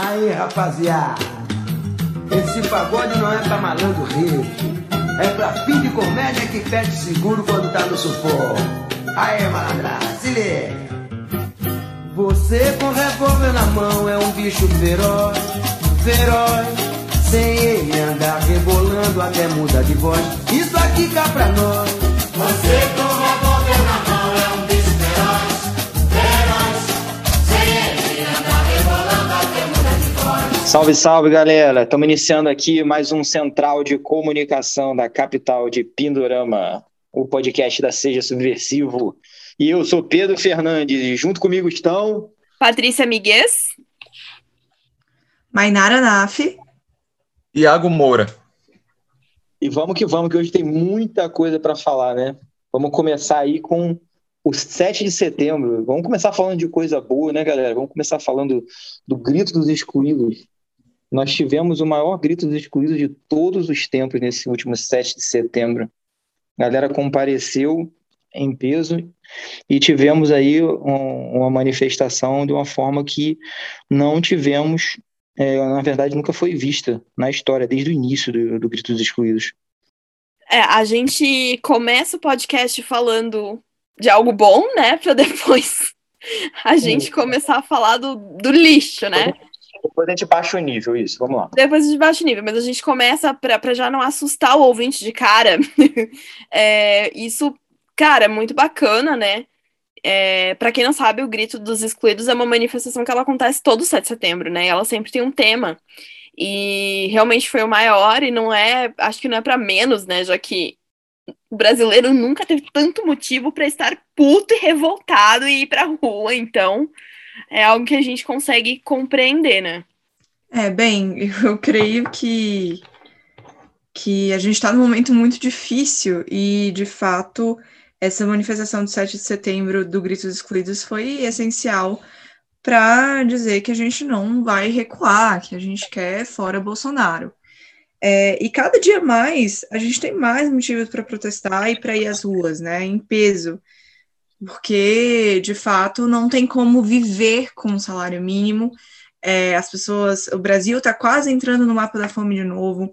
Aí, rapaziada, esse pagode não é pra malandro rico, é pra fim de comédia que pede seguro quando tá no sufoco. Aí, malandra, se. Você com revólver na mão é um bicho feroz, feroz. Sem ele andar rebolando até muda de voz. Isso aqui cá pra nós. Você com revólver Salve, salve, galera! Estamos iniciando aqui mais um Central de Comunicação da capital de Pindorama, o podcast da Seja Subversivo. E eu sou Pedro Fernandes, e junto comigo estão. Patrícia Miguez. Mainara Naf. Iago Moura. E vamos que vamos, que hoje tem muita coisa para falar, né? Vamos começar aí com o 7 de setembro. Vamos começar falando de coisa boa, né, galera? Vamos começar falando do grito dos excluídos. Nós tivemos o maior grito dos excluídos de todos os tempos nesse último 7 de setembro. A galera compareceu em peso e tivemos aí um, uma manifestação de uma forma que não tivemos, é, na verdade, nunca foi vista na história, desde o início do, do Grito dos Excluídos. É, a gente começa o podcast falando de algo bom, né? Para depois a gente começar a falar do, do lixo, né? Depois a gente baixa o nível, isso, vamos lá. Depois a gente baixa o nível, mas a gente começa para já não assustar o ouvinte de cara. é, isso Cara, é muito bacana, né? É, para quem não sabe, o Grito dos Excluídos é uma manifestação que ela acontece todo 7 de setembro, né? Ela sempre tem um tema. E realmente foi o maior, e não é. Acho que não é para menos, né? Já que o brasileiro nunca teve tanto motivo para estar puto e revoltado e ir pra rua. Então, é algo que a gente consegue compreender, né? É, bem, eu creio que, que a gente está num momento muito difícil e, de fato, essa manifestação do 7 de setembro do Grito dos Excluídos foi essencial para dizer que a gente não vai recuar, que a gente quer fora Bolsonaro. É, e cada dia mais a gente tem mais motivos para protestar e para ir às ruas, né, em peso, porque de fato não tem como viver com um salário mínimo. É, as pessoas, o Brasil está quase entrando no mapa da fome de novo.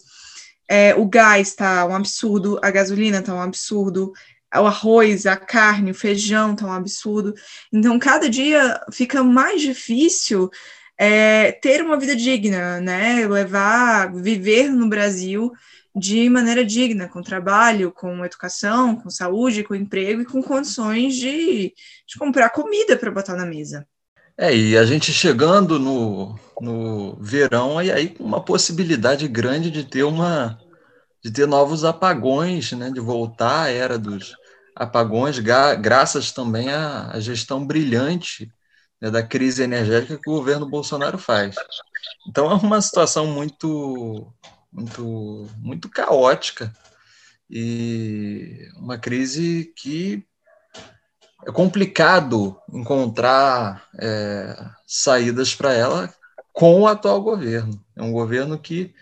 É, o gás está um absurdo, a gasolina está um absurdo, o arroz, a carne, o feijão tá um absurdo. Então, cada dia fica mais difícil é, ter uma vida digna, né? Levar, viver no Brasil de maneira digna, com trabalho, com educação, com saúde, com emprego e com condições de, de comprar comida para botar na mesa. É, e a gente chegando no, no verão, e aí com uma possibilidade grande de ter uma de ter novos apagões, né, de voltar à era dos, apagões, graças também à, à gestão brilhante né, da crise energética que o governo Bolsonaro faz. Então é uma situação muito, muito, muito caótica e uma crise que é complicado encontrar é, saídas para ela com o atual governo. É um governo que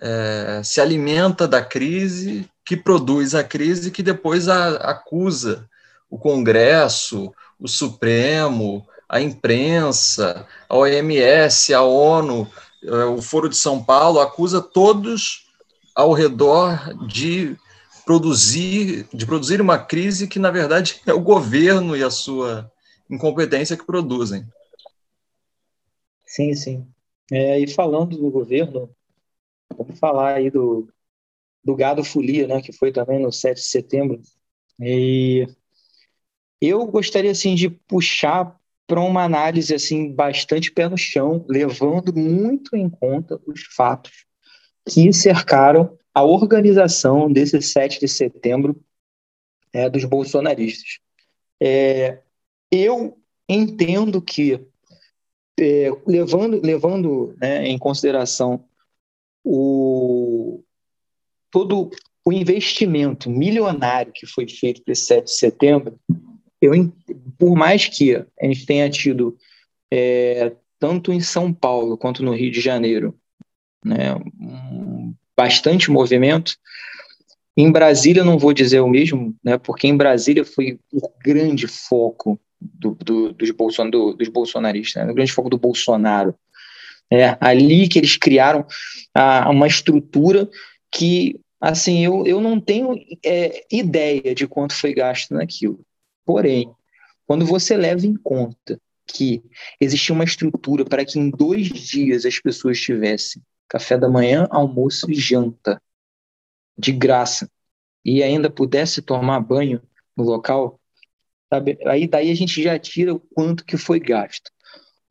é, se alimenta da crise, que produz a crise, que depois a, acusa o Congresso, o Supremo, a imprensa, a OMS, a ONU, o Foro de São Paulo, acusa todos ao redor de produzir, de produzir uma crise que, na verdade, é o governo e a sua incompetência que produzem. Sim, sim. É, e falando do governo, Vamos falar aí do, do Gado Folia, né, que foi também no 7 de setembro. E eu gostaria assim de puxar para uma análise assim bastante pé no chão, levando muito em conta os fatos que cercaram a organização desse 7 de setembro é, dos bolsonaristas. É, eu entendo que, é, levando, levando né, em consideração o, todo o investimento milionário que foi feito para esse 7 de setembro, eu, por mais que a gente tenha tido, é, tanto em São Paulo quanto no Rio de Janeiro, né, bastante movimento, em Brasília não vou dizer o mesmo, né, porque em Brasília foi o grande foco do, do, dos, bolson, do, dos bolsonaristas, né, o grande foco do Bolsonaro. É ali que eles criaram ah, uma estrutura que, assim, eu, eu não tenho é, ideia de quanto foi gasto naquilo. Porém, quando você leva em conta que existia uma estrutura para que em dois dias as pessoas tivessem café da manhã, almoço e janta de graça e ainda pudesse tomar banho no local, sabe? Aí daí a gente já tira o quanto que foi gasto.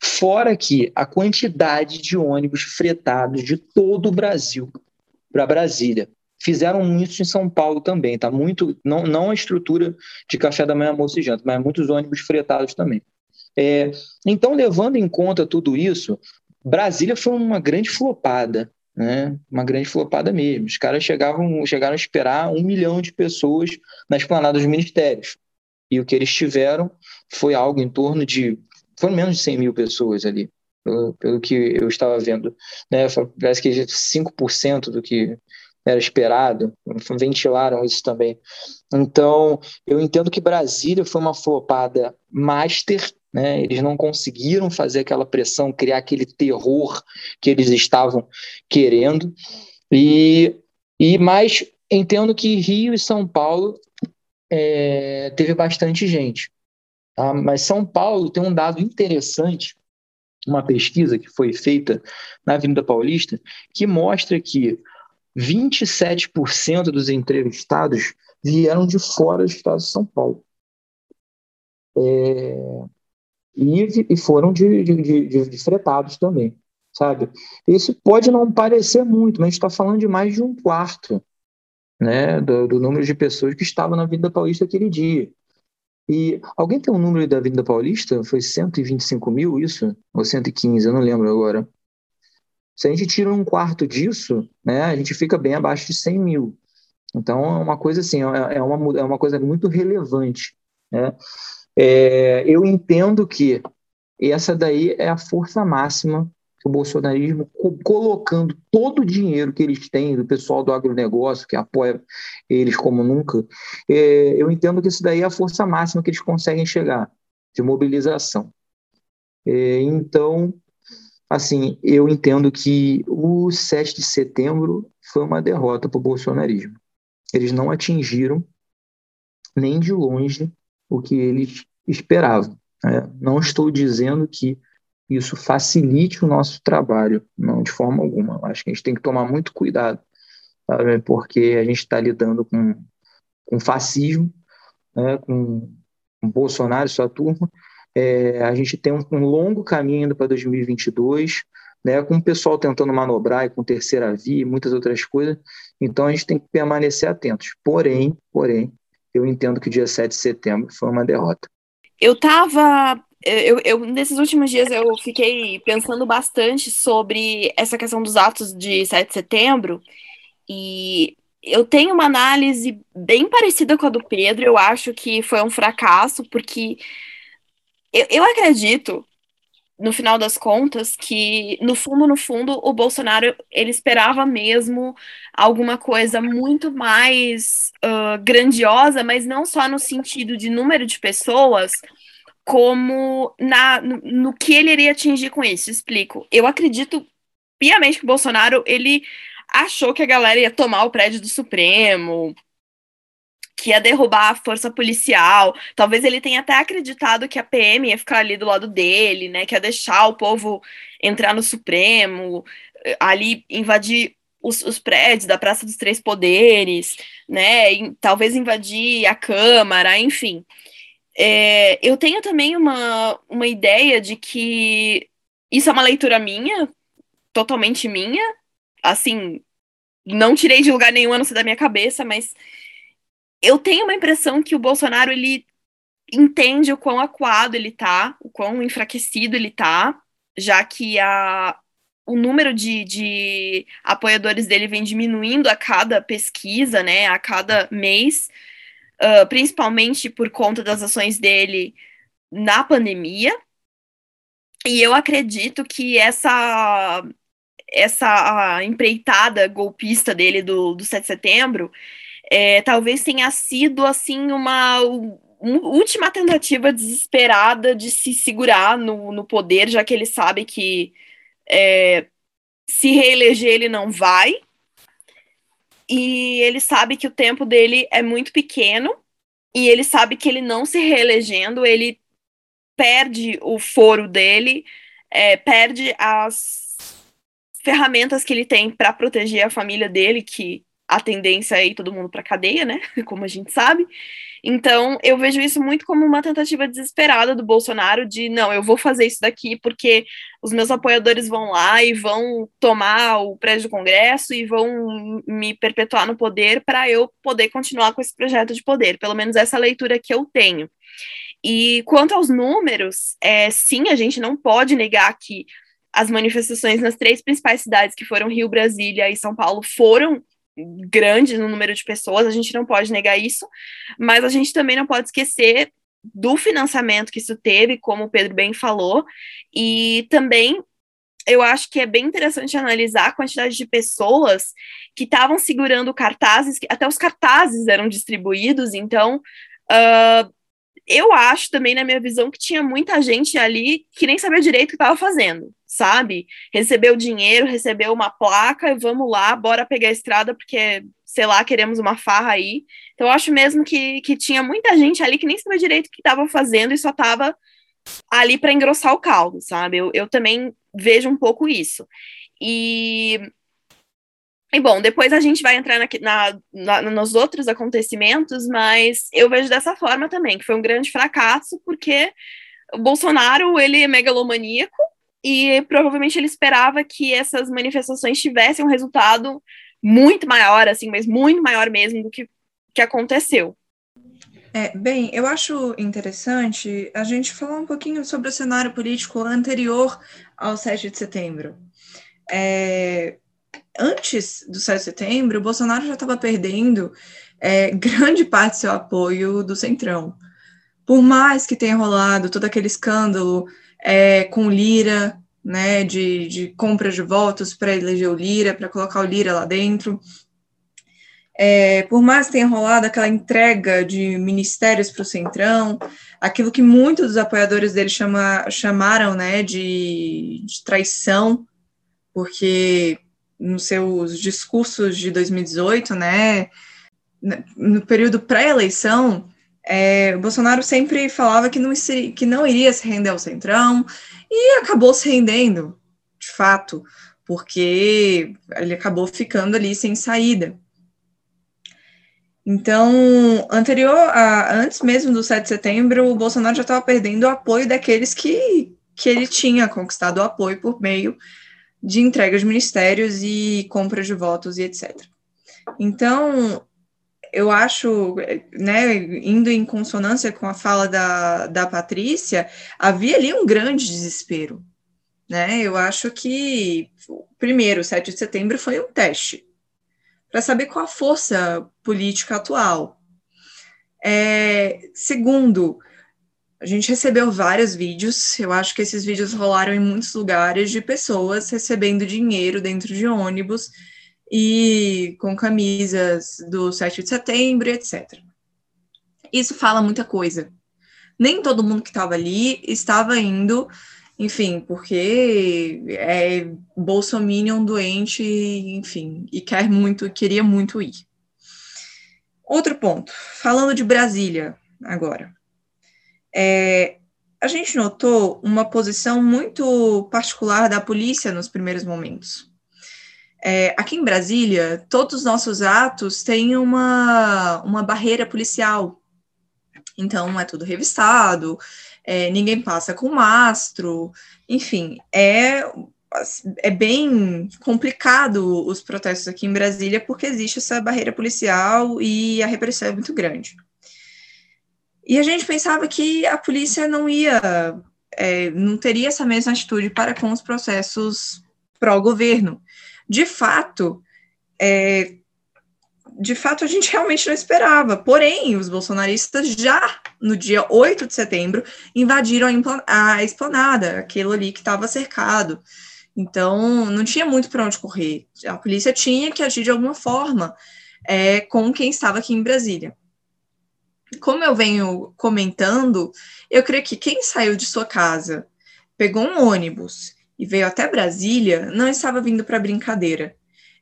Fora que a quantidade de ônibus fretados de todo o Brasil para Brasília. Fizeram isso em São Paulo também, tá? Muito, não, não a estrutura de café da manhã, almoço e janta, mas muitos ônibus fretados também. É, então, levando em conta tudo isso, Brasília foi uma grande flopada, né? Uma grande flopada mesmo. Os caras chegavam, chegaram a esperar um milhão de pessoas na esplanada dos ministérios. E o que eles tiveram foi algo em torno de. Foram menos de 100 mil pessoas ali, pelo, pelo que eu estava vendo. Né? Parece que 5% do que era esperado, ventilaram isso também. Então, eu entendo que Brasília foi uma flopada master, né? Eles não conseguiram fazer aquela pressão, criar aquele terror que eles estavam querendo. E, e mais entendo que Rio e São Paulo é, teve bastante gente. Tá? Mas São Paulo tem um dado interessante, uma pesquisa que foi feita na Avenida Paulista, que mostra que 27% dos entrevistados vieram de fora do estado de São Paulo. É, e, e, foram de, de, de, de, fretados também, sabe? Isso pode não parecer muito, mas a gente está falando de mais de um quarto né, do, do, número de pessoas que estavam na Avenida Paulista aquele dia. E alguém tem um número da Avenida Paulista? Foi 125 mil isso? Ou 115? Eu não lembro agora. Se a gente tira um quarto disso, né, a gente fica bem abaixo de 100 mil. Então, é uma coisa assim, é, é uma, é uma coisa muito relevante. Né? É, eu entendo que essa daí é a força máxima que o bolsonarismo, colocando todo o dinheiro que eles têm, do pessoal do agronegócio, que apoia eles como nunca, é, eu entendo que isso daí é a força máxima que eles conseguem chegar, de mobilização. É, então, assim, eu entendo que o 7 de setembro foi uma derrota para o bolsonarismo. Eles não atingiram nem de longe o que eles esperavam. Né? Não estou dizendo que isso facilite o nosso trabalho, não de forma alguma. Acho que a gente tem que tomar muito cuidado, sabe? porque a gente está lidando com, com fascismo, né? com, com Bolsonaro e sua turma. É, a gente tem um, um longo caminho indo para 2022, né, com o pessoal tentando manobrar e com terceira via e muitas outras coisas. Então a gente tem que permanecer atentos. Porém, porém, eu entendo que o dia 7 de setembro foi uma derrota. Eu estava eu, eu, nesses últimos dias eu fiquei pensando bastante sobre essa questão dos atos de 7 de setembro e eu tenho uma análise bem parecida com a do Pedro. Eu acho que foi um fracasso, porque eu, eu acredito, no final das contas, que no fundo, no fundo, o Bolsonaro ele esperava mesmo alguma coisa muito mais uh, grandiosa, mas não só no sentido de número de pessoas como na, no, no, que ele iria atingir com isso. Explico. Eu acredito piamente que o Bolsonaro ele achou que a galera ia tomar o prédio do Supremo, que ia derrubar a força policial. Talvez ele tenha até acreditado que a PM ia ficar ali do lado dele, né? Que ia deixar o povo entrar no Supremo, ali invadir os, os, prédios da Praça dos Três Poderes, né? E, talvez invadir a Câmara, enfim. É, eu tenho também uma, uma ideia de que isso é uma leitura minha, totalmente minha. Assim, não tirei de lugar nenhum, a não ser da minha cabeça, mas eu tenho uma impressão que o Bolsonaro ele entende o quão acuado ele tá, o quão enfraquecido ele tá, já que a, o número de, de apoiadores dele vem diminuindo a cada pesquisa, né, a cada mês uh, principalmente por conta das ações dele na pandemia. E eu acredito que essa essa empreitada golpista dele do, do 7 de setembro é, talvez tenha sido assim uma, última tentativa desesperada de se segurar no, no poder, já que ele sabe que é, se reeleger ele não vai, e ele sabe que o tempo dele é muito pequeno, e ele sabe que ele não se reelegendo, ele perde o foro dele, é, perde as ferramentas que ele tem para proteger a família dele, que a tendência é ir todo mundo para cadeia, né? Como a gente sabe. Então, eu vejo isso muito como uma tentativa desesperada do Bolsonaro de não, eu vou fazer isso daqui porque os meus apoiadores vão lá e vão tomar o prédio do Congresso e vão me perpetuar no poder para eu poder continuar com esse projeto de poder. Pelo menos essa leitura que eu tenho. E quanto aos números, é, sim, a gente não pode negar que as manifestações nas três principais cidades, que foram Rio, Brasília e São Paulo, foram grande no número de pessoas, a gente não pode negar isso, mas a gente também não pode esquecer do financiamento que isso teve, como o Pedro bem falou, e também eu acho que é bem interessante analisar a quantidade de pessoas que estavam segurando cartazes, até os cartazes eram distribuídos, então uh, eu acho também, na minha visão, que tinha muita gente ali que nem sabia direito o que estava fazendo, sabe? Recebeu dinheiro, recebeu uma placa e vamos lá, bora pegar a estrada, porque, sei lá, queremos uma farra aí. Então, eu acho mesmo que, que tinha muita gente ali que nem sabia direito o que estava fazendo e só estava ali para engrossar o caldo, sabe? Eu, eu também vejo um pouco isso. E e bom, depois a gente vai entrar na, na, nos outros acontecimentos, mas eu vejo dessa forma também, que foi um grande fracasso, porque o Bolsonaro, ele é megalomaníaco, e provavelmente ele esperava que essas manifestações tivessem um resultado muito maior, assim, mas muito maior mesmo do que, que aconteceu. É, bem, eu acho interessante a gente falar um pouquinho sobre o cenário político anterior ao 7 de setembro. É, antes do 7 de setembro, o Bolsonaro já estava perdendo é, grande parte do seu apoio do Centrão. Por mais que tenha rolado todo aquele escândalo é, com Lira, né, de, de compra de votos para eleger o Lira, para colocar o Lira lá dentro, é, por mais que tenha rolado aquela entrega de ministérios para o Centrão, aquilo que muitos dos apoiadores dele chama, chamaram né, de, de traição, porque nos seus discursos de 2018, né, no período pré-eleição, é, Bolsonaro sempre falava que não, que não iria se render ao Centrão e acabou se rendendo, de fato, porque ele acabou ficando ali sem saída. Então, anterior a, antes mesmo do 7 de setembro, o Bolsonaro já estava perdendo o apoio daqueles que, que ele tinha conquistado o apoio por meio de entrega de ministérios e compra de votos e etc. Então, eu acho, né, indo em consonância com a fala da, da Patrícia, havia ali um grande desespero. Né? Eu acho que, primeiro, 7 de setembro foi um teste para saber qual a força política atual. É, segundo, a gente recebeu vários vídeos, eu acho que esses vídeos rolaram em muitos lugares de pessoas recebendo dinheiro dentro de ônibus e com camisas do 7 de setembro, etc. Isso fala muita coisa. Nem todo mundo que estava ali estava indo, enfim, porque é bolsominion doente, enfim, e quer muito, queria muito ir. Outro ponto, falando de Brasília agora é, a gente notou uma posição muito particular da polícia nos primeiros momentos. É, aqui em Brasília, todos os nossos atos têm uma, uma barreira policial. Então, é tudo revistado, é, ninguém passa com mastro, enfim, é, é bem complicado os protestos aqui em Brasília porque existe essa barreira policial e a repressão é muito grande. E a gente pensava que a polícia não ia, é, não teria essa mesma atitude para com os processos pró-governo. De fato, é, de fato, a gente realmente não esperava. Porém, os bolsonaristas já no dia 8 de setembro invadiram a, esplanada, aquilo ali que estava cercado. Então, não tinha muito para onde correr. A polícia tinha que agir de alguma forma é, com quem estava aqui em Brasília como eu venho comentando, eu creio que quem saiu de sua casa, pegou um ônibus e veio até Brasília, não estava vindo para brincadeira.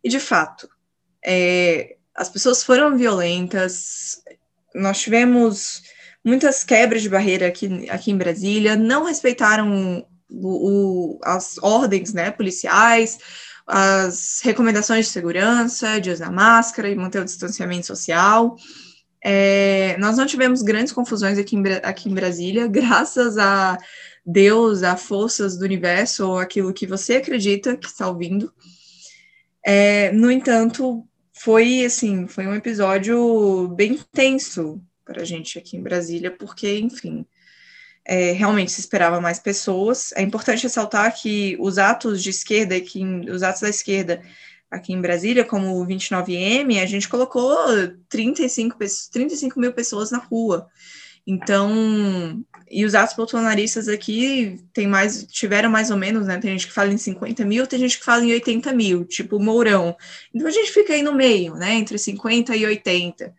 E de fato, é, as pessoas foram violentas, nós tivemos muitas quebras de barreira aqui, aqui em Brasília, não respeitaram o, o, as ordens né, policiais, as recomendações de segurança, de usar máscara e manter o distanciamento social. É, nós não tivemos grandes confusões aqui em, aqui em Brasília, graças a Deus, a forças do universo, ou aquilo que você acredita que está ouvindo. É, no entanto, foi assim, foi um episódio bem tenso para a gente aqui em Brasília, porque, enfim, é, realmente se esperava mais pessoas. É importante ressaltar que os atos de esquerda, que os atos da esquerda aqui em Brasília, como o 29M, a gente colocou 35, 35 mil pessoas na rua. Então, e os atos bolsonaristas aqui tem mais, tiveram mais ou menos, né? Tem gente que fala em 50 mil, tem gente que fala em 80 mil, tipo Mourão. Então a gente fica aí no meio, né? Entre 50 e 80.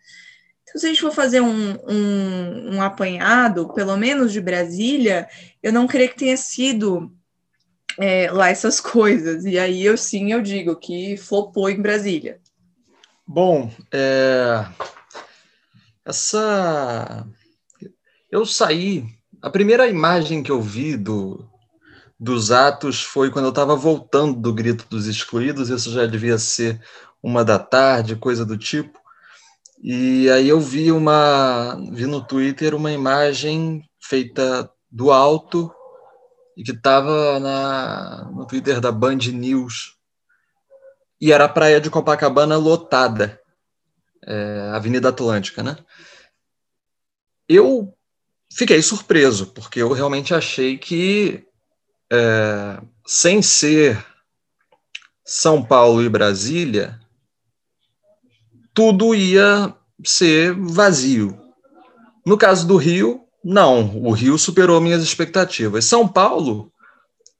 Então, se a gente for fazer um, um, um apanhado, pelo menos de Brasília, eu não creio que tenha sido é, lá essas coisas. E aí eu sim eu digo que flopou em Brasília. Bom, é... essa eu saí. A primeira imagem que eu vi do, dos atos foi quando eu estava voltando do Grito dos Excluídos. Isso já devia ser uma da tarde, coisa do tipo. E aí eu vi uma, vi no Twitter uma imagem feita do alto e que estava no Twitter da Band News. E era a praia de Copacabana lotada, é, Avenida Atlântica, né? Eu fiquei surpreso, porque eu realmente achei que, é, sem ser São Paulo e Brasília, tudo ia ser vazio. No caso do Rio, não, o Rio superou minhas expectativas. São Paulo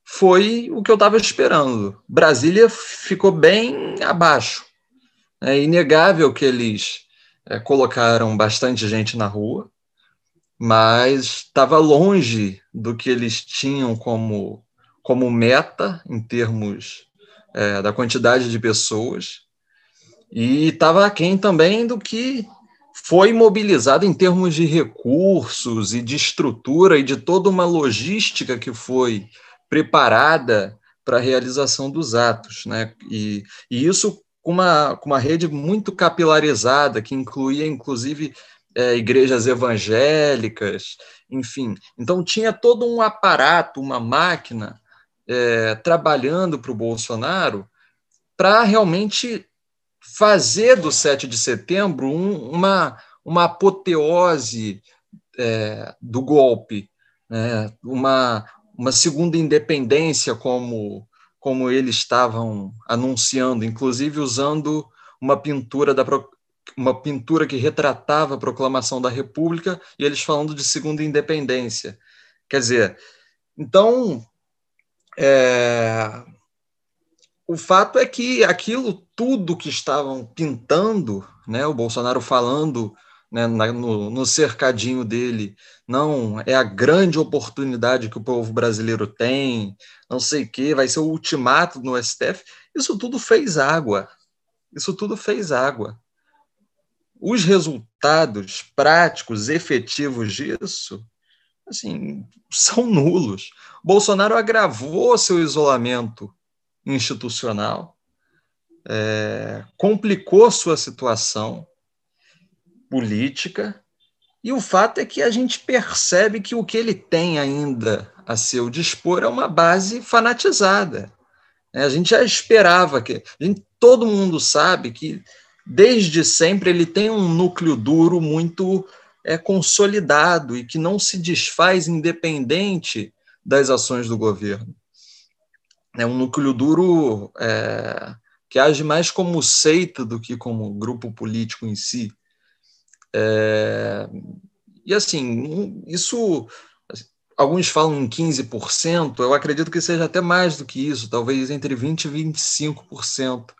foi o que eu estava esperando. Brasília ficou bem abaixo. É inegável que eles é, colocaram bastante gente na rua, mas estava longe do que eles tinham como, como meta em termos é, da quantidade de pessoas, e estava aquém também do que foi mobilizado em termos de recursos e de estrutura e de toda uma logística que foi preparada para a realização dos atos. Né? E, e isso com uma, com uma rede muito capilarizada, que incluía, inclusive, é, igrejas evangélicas, enfim. Então, tinha todo um aparato, uma máquina é, trabalhando para o Bolsonaro para realmente fazer do 7 de setembro um, uma, uma apoteose é, do golpe, né? uma, uma segunda independência, como, como eles estavam anunciando, inclusive usando uma pintura da, uma pintura que retratava a proclamação da República e eles falando de segunda independência. Quer dizer, então, é, o fato é que aquilo tudo que estavam pintando, né, o Bolsonaro falando né, no, no cercadinho dele, não, é a grande oportunidade que o povo brasileiro tem, não sei o quê, vai ser o ultimato no STF, isso tudo fez água. Isso tudo fez água os resultados práticos, efetivos disso, assim, são nulos. Bolsonaro agravou seu isolamento institucional, é, complicou sua situação política, e o fato é que a gente percebe que o que ele tem ainda a seu dispor é uma base fanatizada. É, a gente já esperava que. Gente, todo mundo sabe que desde sempre ele tem um núcleo duro muito é, consolidado e que não se desfaz independente das ações do governo. É um núcleo duro é, que age mais como seita do que como grupo político em si. É, e assim, isso alguns falam em 15%, eu acredito que seja até mais do que isso, talvez entre 20% e 25%.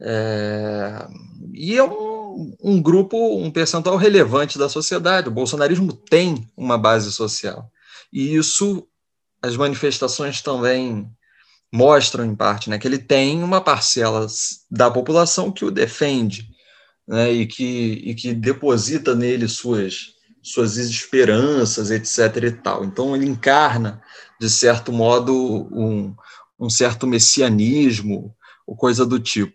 É, e é um, um, grupo, um percentual relevante da sociedade. O bolsonarismo tem uma base social. E isso as manifestações também mostram, em parte, né, que ele tem uma parcela da população que o defende né, e, que, e que deposita nele suas, suas esperanças, etc. e tal. Então, ele encarna, de certo modo, um, um certo messianismo, ou coisa do tipo.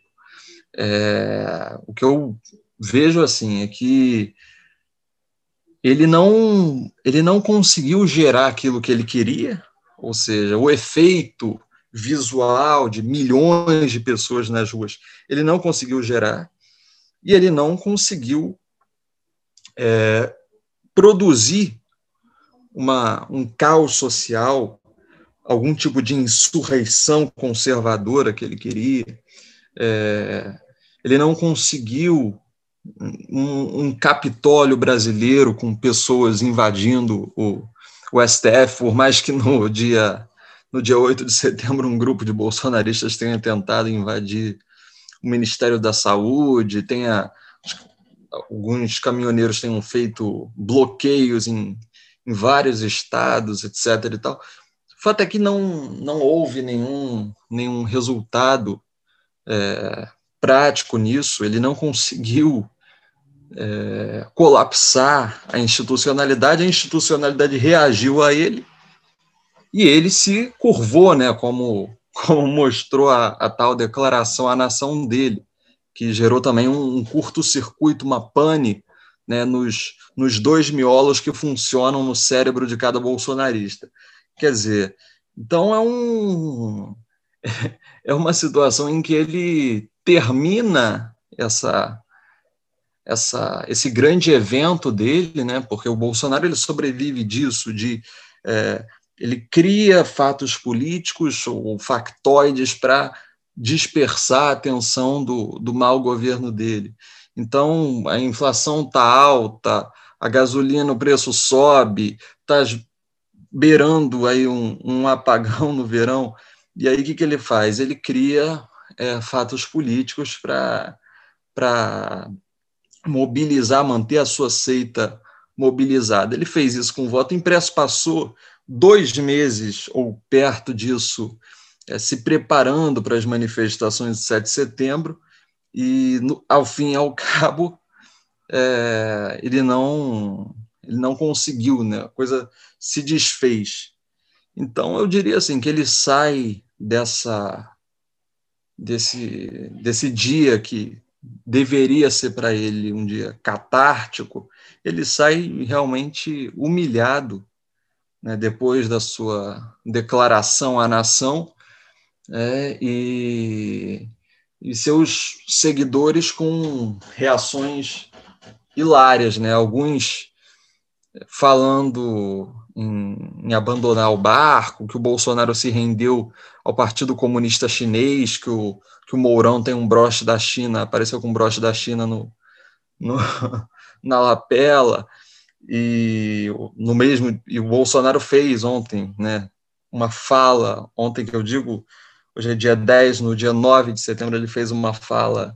É, o que eu vejo assim é que ele não ele não conseguiu gerar aquilo que ele queria, ou seja, o efeito visual de milhões de pessoas nas ruas, ele não conseguiu gerar e ele não conseguiu é, produzir uma, um caos social, algum tipo de insurreição conservadora que ele queria. É, ele não conseguiu um, um, Capitólio brasileiro com pessoas invadindo o, o STF, por mais que no dia, no dia 8 de setembro um grupo de bolsonaristas tenha tentado invadir o Ministério da Saúde, tenha alguns caminhoneiros tenham feito bloqueios em, em vários estados, etc. E tal. O fato é que não, não houve nenhum, nenhum resultado é, prático nisso, ele não conseguiu é, colapsar a institucionalidade, a institucionalidade reagiu a ele e ele se curvou, né, como, como mostrou a, a tal declaração à nação dele, que gerou também um, um curto-circuito, uma pane né, nos, nos dois miolos que funcionam no cérebro de cada bolsonarista. Quer dizer, então é um é uma situação em que ele termina essa essa, esse grande evento dele, né? Porque o Bolsonaro ele sobrevive disso, de é, ele cria fatos políticos ou factoides para dispersar a atenção do, do mau governo dele. Então, a inflação está alta, a gasolina, o preço sobe, está beirando aí um, um, apagão no verão. E aí, o que, que ele faz? Ele cria é, fatos políticos para mobilizar, manter a sua seita mobilizada. Ele fez isso com voto impresso, passou dois meses ou perto disso é, se preparando para as manifestações de 7 de setembro e, no, ao fim e ao cabo, é, ele não ele não conseguiu, né? a coisa se desfez. Então, eu diria assim que ele sai dessa desse, desse dia que deveria ser para ele um dia catártico, ele sai realmente humilhado né, depois da sua declaração à nação é, e, e seus seguidores com reações hilárias, né? alguns falando em, em, abandonar o barco, que o Bolsonaro se rendeu ao Partido Comunista Chinês, que o, que o Mourão tem um broche da China, apareceu com um broche da China no, no na lapela, e no mesmo e o Bolsonaro fez ontem, né, uma fala, ontem que eu digo, hoje é dia 10, no dia 9 de setembro ele fez uma fala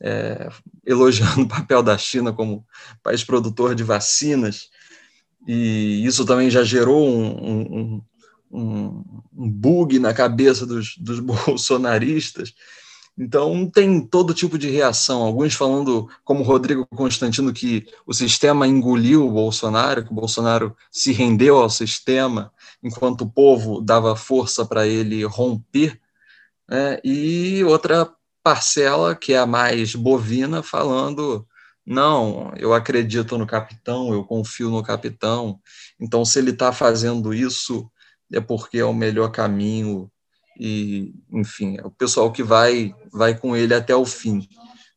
é, elogiando o papel da China como país produtor de vacinas, e isso também já gerou um, um, um, um bug na cabeça dos, dos bolsonaristas. Então, tem todo tipo de reação. Alguns falando, como Rodrigo Constantino, que o sistema engoliu o Bolsonaro, que o Bolsonaro se rendeu ao sistema, enquanto o povo dava força para ele romper. Né? E outra parcela, que é a mais bovina, falando não, eu acredito no capitão, eu confio no capitão. Então, se ele está fazendo isso, é porque é o melhor caminho. E, enfim, é o pessoal que vai, vai com ele até o fim.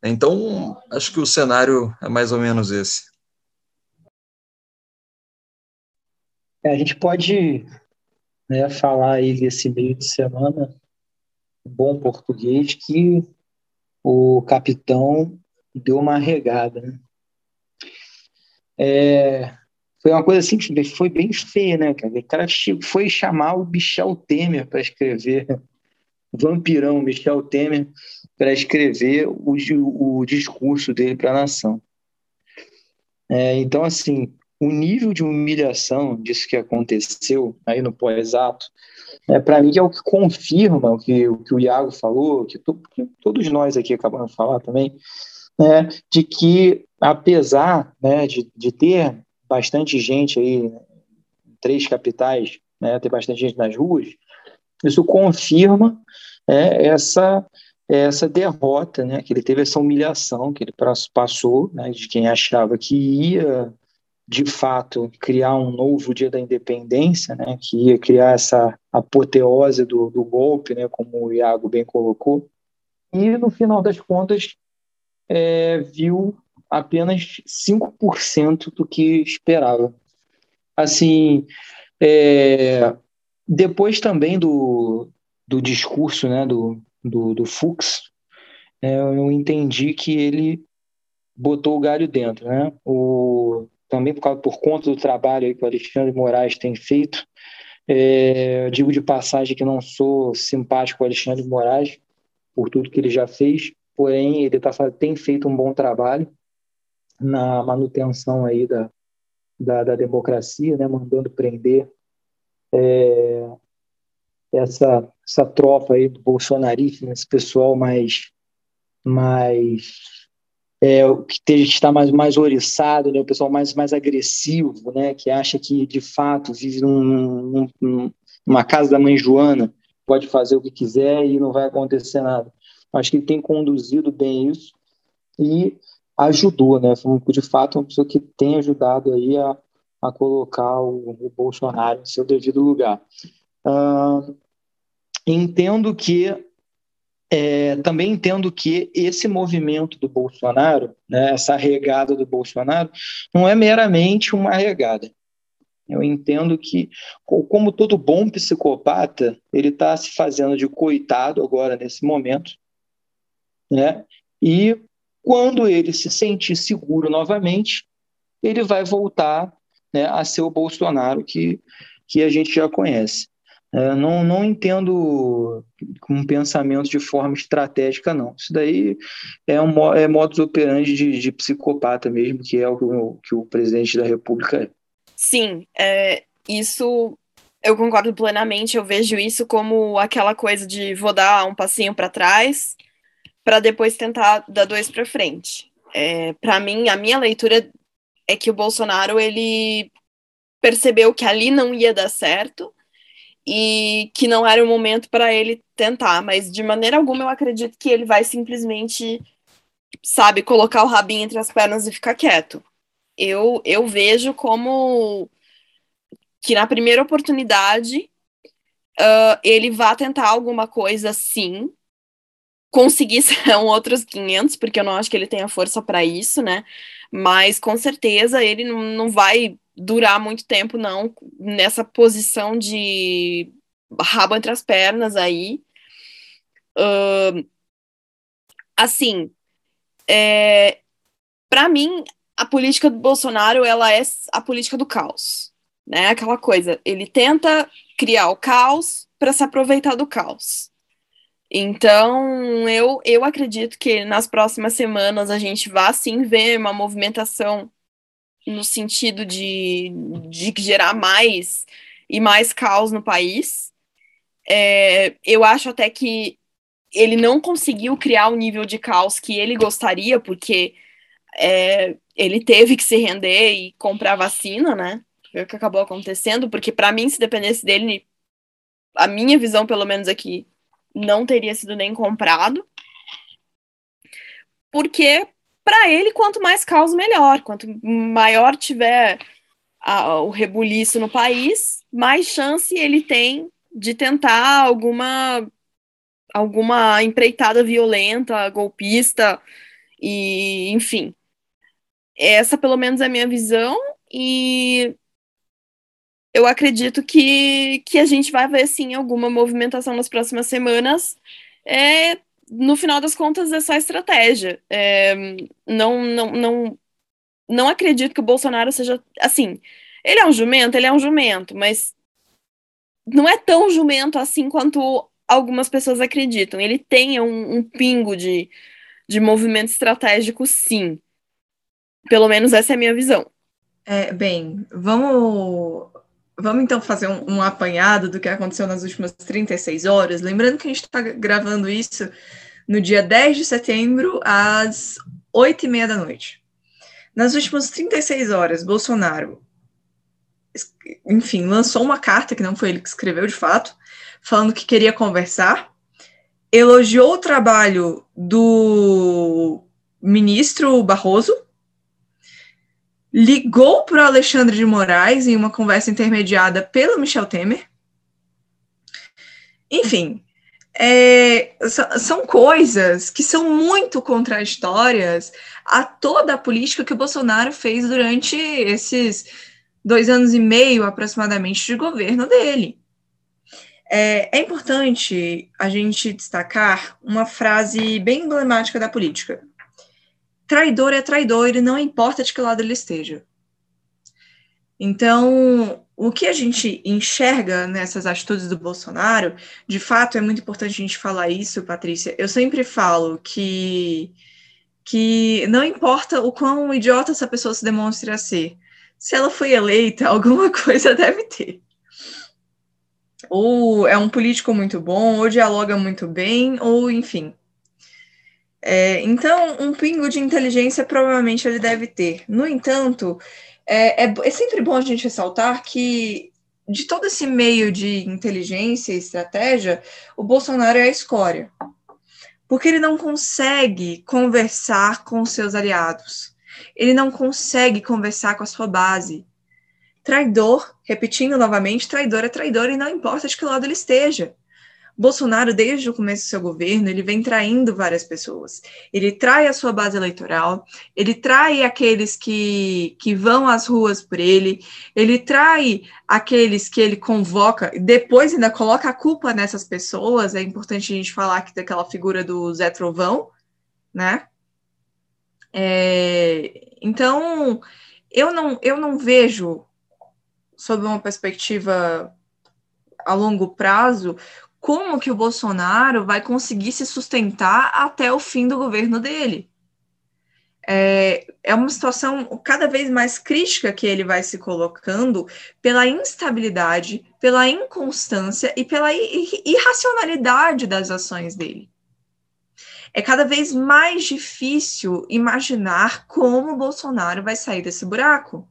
Então, acho que o cenário é mais ou menos esse. É, a gente pode né, falar aí desse meio de semana, bom português, que o capitão deu uma regada. Né? É, foi uma coisa assim que foi bem feia, né, cara? O cara foi chamar o Michel Temer para escrever, vampirão Michel Temer, para escrever o, o, discurso dele para a nação. É, então, assim, o nível de humilhação disso que aconteceu aí no pós-ato, é, para mim é o que confirma o que, o que o Iago falou, que, to, que todos nós aqui acabamos de falar também, né, de que apesar né, de, de ter bastante gente aí, três capitais, né, ter bastante gente nas ruas, isso confirma é, essa essa derrota, né, que ele teve essa humilhação que ele passou, né, de quem achava que ia de fato criar um novo dia da independência, né, que ia criar essa apoteose do, do golpe, né, como o Iago bem colocou, e no final das contas é, viu apenas 5% do que esperava. Assim, é, depois também do, do discurso né, do, do, do Fux, é, eu entendi que ele botou o galho dentro. Né? O, também por, causa, por conta do trabalho que o Alexandre Moraes tem feito, é, digo de passagem que não sou simpático com o Alexandre Moraes, por tudo que ele já fez, porém ele tá, tem feito um bom trabalho na manutenção aí da, da, da democracia, né, mandando prender é, essa, essa tropa aí do bolsonarismo, esse pessoal mais, mais é, que está mais, mais oriçado, né, o pessoal mais, mais agressivo, né, que acha que de fato vive num, num, numa casa da mãe Joana, pode fazer o que quiser e não vai acontecer nada. Acho que ele tem conduzido bem isso e ajudou, né? Foi de fato uma pessoa que tem ajudado aí a, a colocar o, o Bolsonaro em seu devido lugar. Uh, entendo que é, também entendo que esse movimento do Bolsonaro, né, essa regada do Bolsonaro, não é meramente uma regada. Eu entendo que, como todo bom psicopata, ele está se fazendo de coitado agora, nesse momento, né? e quando ele se sentir seguro novamente, ele vai voltar né, a ser o Bolsonaro que, que a gente já conhece. É, não, não entendo um pensamento de forma estratégica, não. Isso daí é um é modus operandi de, de psicopata mesmo, que é o que o, que o presidente da República é. Sim, é, isso eu concordo plenamente. Eu vejo isso como aquela coisa de vou dar um passinho para trás para depois tentar dar dois para frente. É, para mim, a minha leitura é que o Bolsonaro ele percebeu que ali não ia dar certo e que não era o momento para ele tentar, mas de maneira alguma eu acredito que ele vai simplesmente, sabe, colocar o rabinho entre as pernas e ficar quieto. Eu, eu vejo como que na primeira oportunidade uh, ele vai tentar alguma coisa sim, conseguir são outros 500, porque eu não acho que ele tenha força para isso, né? Mas com certeza ele não, não vai durar muito tempo, não, nessa posição de rabo entre as pernas aí. Uh, assim, é, para mim, a política do Bolsonaro, ela é a política do caos, né? Aquela coisa, ele tenta criar o caos para se aproveitar do caos. Então, eu, eu acredito que nas próximas semanas a gente vai sim ver uma movimentação no sentido de, de gerar mais e mais caos no país. É, eu acho até que ele não conseguiu criar o nível de caos que ele gostaria, porque é, ele teve que se render e comprar vacina, né? Foi o que acabou acontecendo, porque para mim, se dependesse dele, a minha visão, pelo menos aqui, não teria sido nem comprado. Porque para ele, quanto mais caos, melhor. Quanto maior tiver a, o rebuliço no país, mais chance ele tem de tentar alguma alguma empreitada violenta, golpista e enfim. Essa pelo menos é a minha visão e eu acredito que, que a gente vai ver sim alguma movimentação nas próximas semanas é, no final das contas, é só estratégia. É, não, não, não, não acredito que o Bolsonaro seja. Assim, ele é um jumento, ele é um jumento, mas não é tão jumento assim quanto algumas pessoas acreditam. Ele tem um, um pingo de, de movimento estratégico, sim. Pelo menos essa é a minha visão. É, bem, vamos, vamos então fazer um, um apanhado do que aconteceu nas últimas 36 horas. Lembrando que a gente está gravando isso no dia 10 de setembro, às 8 e meia da noite. Nas últimas 36 horas, Bolsonaro, enfim, lançou uma carta, que não foi ele que escreveu de fato, falando que queria conversar, elogiou o trabalho do ministro Barroso, ligou para o Alexandre de Moraes em uma conversa intermediada pelo Michel Temer. Enfim, é, são coisas que são muito contraditórias a toda a política que o Bolsonaro fez durante esses dois anos e meio aproximadamente de governo dele. É, é importante a gente destacar uma frase bem emblemática da política. Traidor é traidor, e não importa de que lado ele esteja. Então, o que a gente enxerga nessas atitudes do Bolsonaro, de fato é muito importante a gente falar isso, Patrícia. Eu sempre falo que, que não importa o quão idiota essa pessoa se demonstre a ser, se ela foi eleita, alguma coisa deve ter. Ou é um político muito bom, ou dialoga muito bem, ou enfim. É, então, um pingo de inteligência provavelmente ele deve ter. No entanto, é, é, é sempre bom a gente ressaltar que de todo esse meio de inteligência e estratégia, o Bolsonaro é a escória. Porque ele não consegue conversar com seus aliados. Ele não consegue conversar com a sua base. Traidor, repetindo novamente, traidor é traidor e não importa de que lado ele esteja. Bolsonaro, desde o começo do seu governo, ele vem traindo várias pessoas. Ele trai a sua base eleitoral, ele trai aqueles que, que vão às ruas por ele, ele trai aqueles que ele convoca, depois ainda coloca a culpa nessas pessoas. É importante a gente falar aqui daquela figura do Zé Trovão, né? É, então, eu não, eu não vejo, sob uma perspectiva a longo prazo, como que o Bolsonaro vai conseguir se sustentar até o fim do governo dele. É, é uma situação cada vez mais crítica que ele vai se colocando pela instabilidade, pela inconstância e pela irracionalidade das ações dele é cada vez mais difícil imaginar como o Bolsonaro vai sair desse buraco.